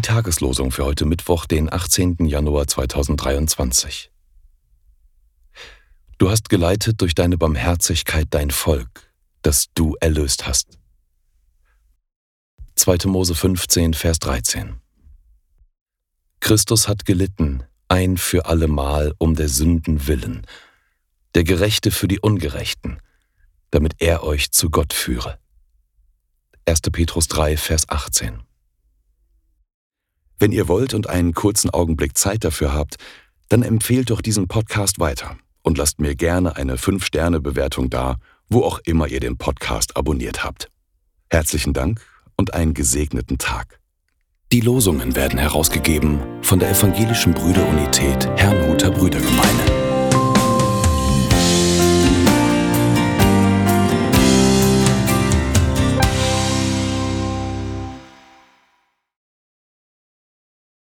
Tageslosung für heute Mittwoch, den 18. Januar 2023. Du hast geleitet durch deine Barmherzigkeit dein Volk, das du erlöst hast. 2. Mose 15, Vers 13. Christus hat gelitten, ein für allemal um der Sünden willen, der Gerechte für die Ungerechten, damit er euch zu Gott führe. 1. Petrus 3, Vers 18. Wenn ihr wollt und einen kurzen Augenblick Zeit dafür habt, dann empfehlt doch diesen Podcast weiter und lasst mir gerne eine 5-Sterne-Bewertung da, wo auch immer ihr den Podcast abonniert habt. Herzlichen Dank und einen gesegneten Tag. Die Losungen werden herausgegeben von der Evangelischen Brüderunität Herrnhuter Brüdergemeinde.